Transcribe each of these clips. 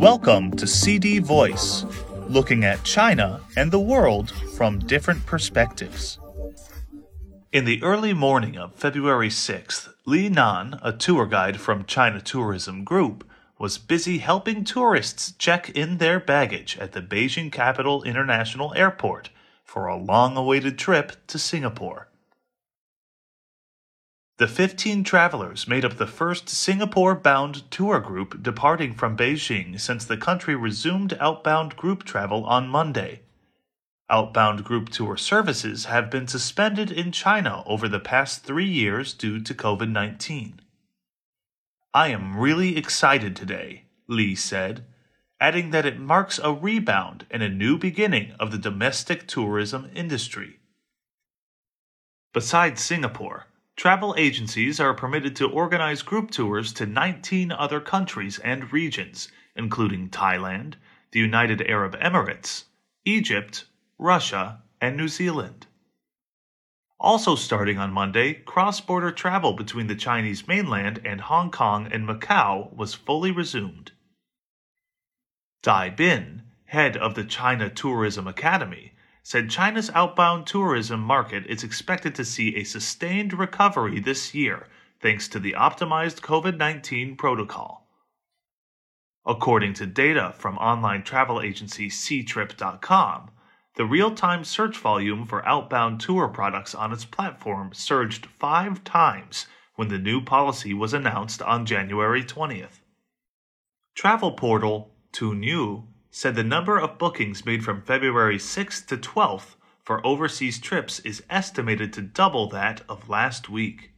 Welcome to CD Voice, looking at China and the world from different perspectives. In the early morning of February 6th, Li Nan, a tour guide from China Tourism Group, was busy helping tourists check in their baggage at the Beijing Capital International Airport for a long awaited trip to Singapore. The 15 travelers made up the first Singapore bound tour group departing from Beijing since the country resumed outbound group travel on Monday. Outbound group tour services have been suspended in China over the past three years due to COVID 19. I am really excited today, Li said, adding that it marks a rebound and a new beginning of the domestic tourism industry. Besides Singapore, Travel agencies are permitted to organize group tours to 19 other countries and regions, including Thailand, the United Arab Emirates, Egypt, Russia, and New Zealand. Also starting on Monday, cross border travel between the Chinese mainland and Hong Kong and Macau was fully resumed. Dai Bin, head of the China Tourism Academy, said China's outbound tourism market is expected to see a sustained recovery this year thanks to the optimized COVID 19 protocol. According to data from online travel agency Ctrip.com, the real time search volume for outbound tour products on its platform surged five times when the new policy was announced on January 20th. Travel portal Tuniu said the number of bookings made from February 6th to 12th for overseas trips is estimated to double that of last week.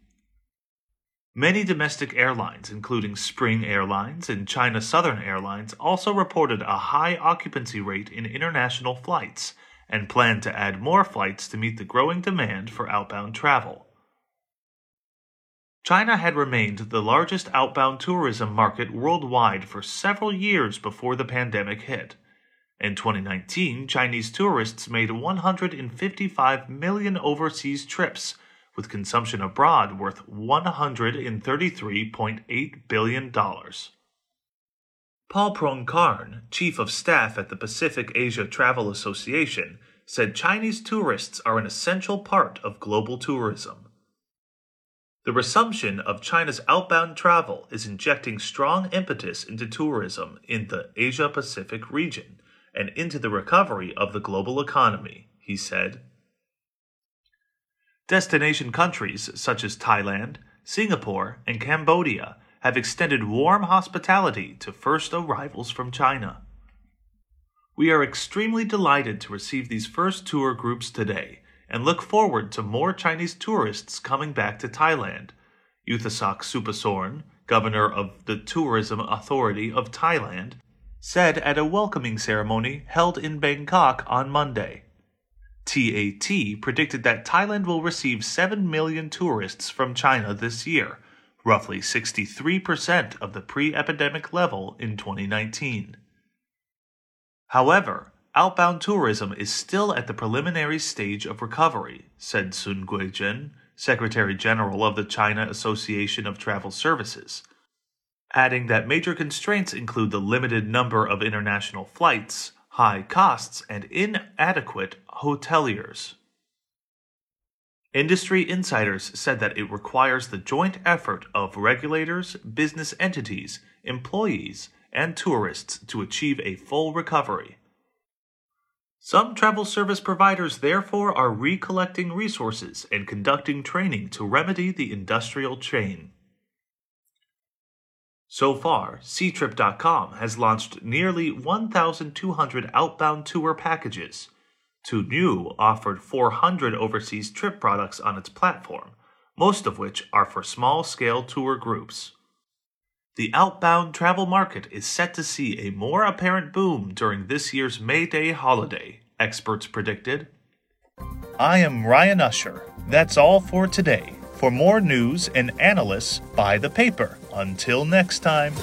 Many domestic airlines, including Spring Airlines and China Southern Airlines, also reported a high occupancy rate in international flights and plan to add more flights to meet the growing demand for outbound travel. China had remained the largest outbound tourism market worldwide for several years before the pandemic hit. In 2019, Chinese tourists made 155 million overseas trips, with consumption abroad worth $133.8 billion. Paul Pruangkarn, chief of staff at the Pacific Asia Travel Association, said Chinese tourists are an essential part of global tourism. The resumption of China's outbound travel is injecting strong impetus into tourism in the Asia Pacific region and into the recovery of the global economy, he said. Destination countries such as Thailand, Singapore, and Cambodia have extended warm hospitality to first arrivals from China. We are extremely delighted to receive these first tour groups today and look forward to more Chinese tourists coming back to Thailand. Yuthasak Supasorn, governor of the Tourism Authority of Thailand, said at a welcoming ceremony held in Bangkok on Monday. TAT predicted that Thailand will receive 7 million tourists from China this year, roughly 63% of the pre epidemic level in 2019. However, outbound tourism is still at the preliminary stage of recovery, said Sun Guizhen, Secretary General of the China Association of Travel Services, adding that major constraints include the limited number of international flights, high costs, and inadequate hoteliers. Industry insiders said that it requires the joint effort of regulators, business entities, employees, and tourists to achieve a full recovery. Some travel service providers therefore are recollecting resources and conducting training to remedy the industrial chain. So far, Ctrip.com has launched nearly 1,200 outbound tour packages. Tuniu offered 400 overseas trip products on its platform, most of which are for small scale tour groups. The outbound travel market is set to see a more apparent boom during this year's May Day holiday, experts predicted. I am Ryan Usher. That's all for today. For more news and analysis, buy the paper. Until next time.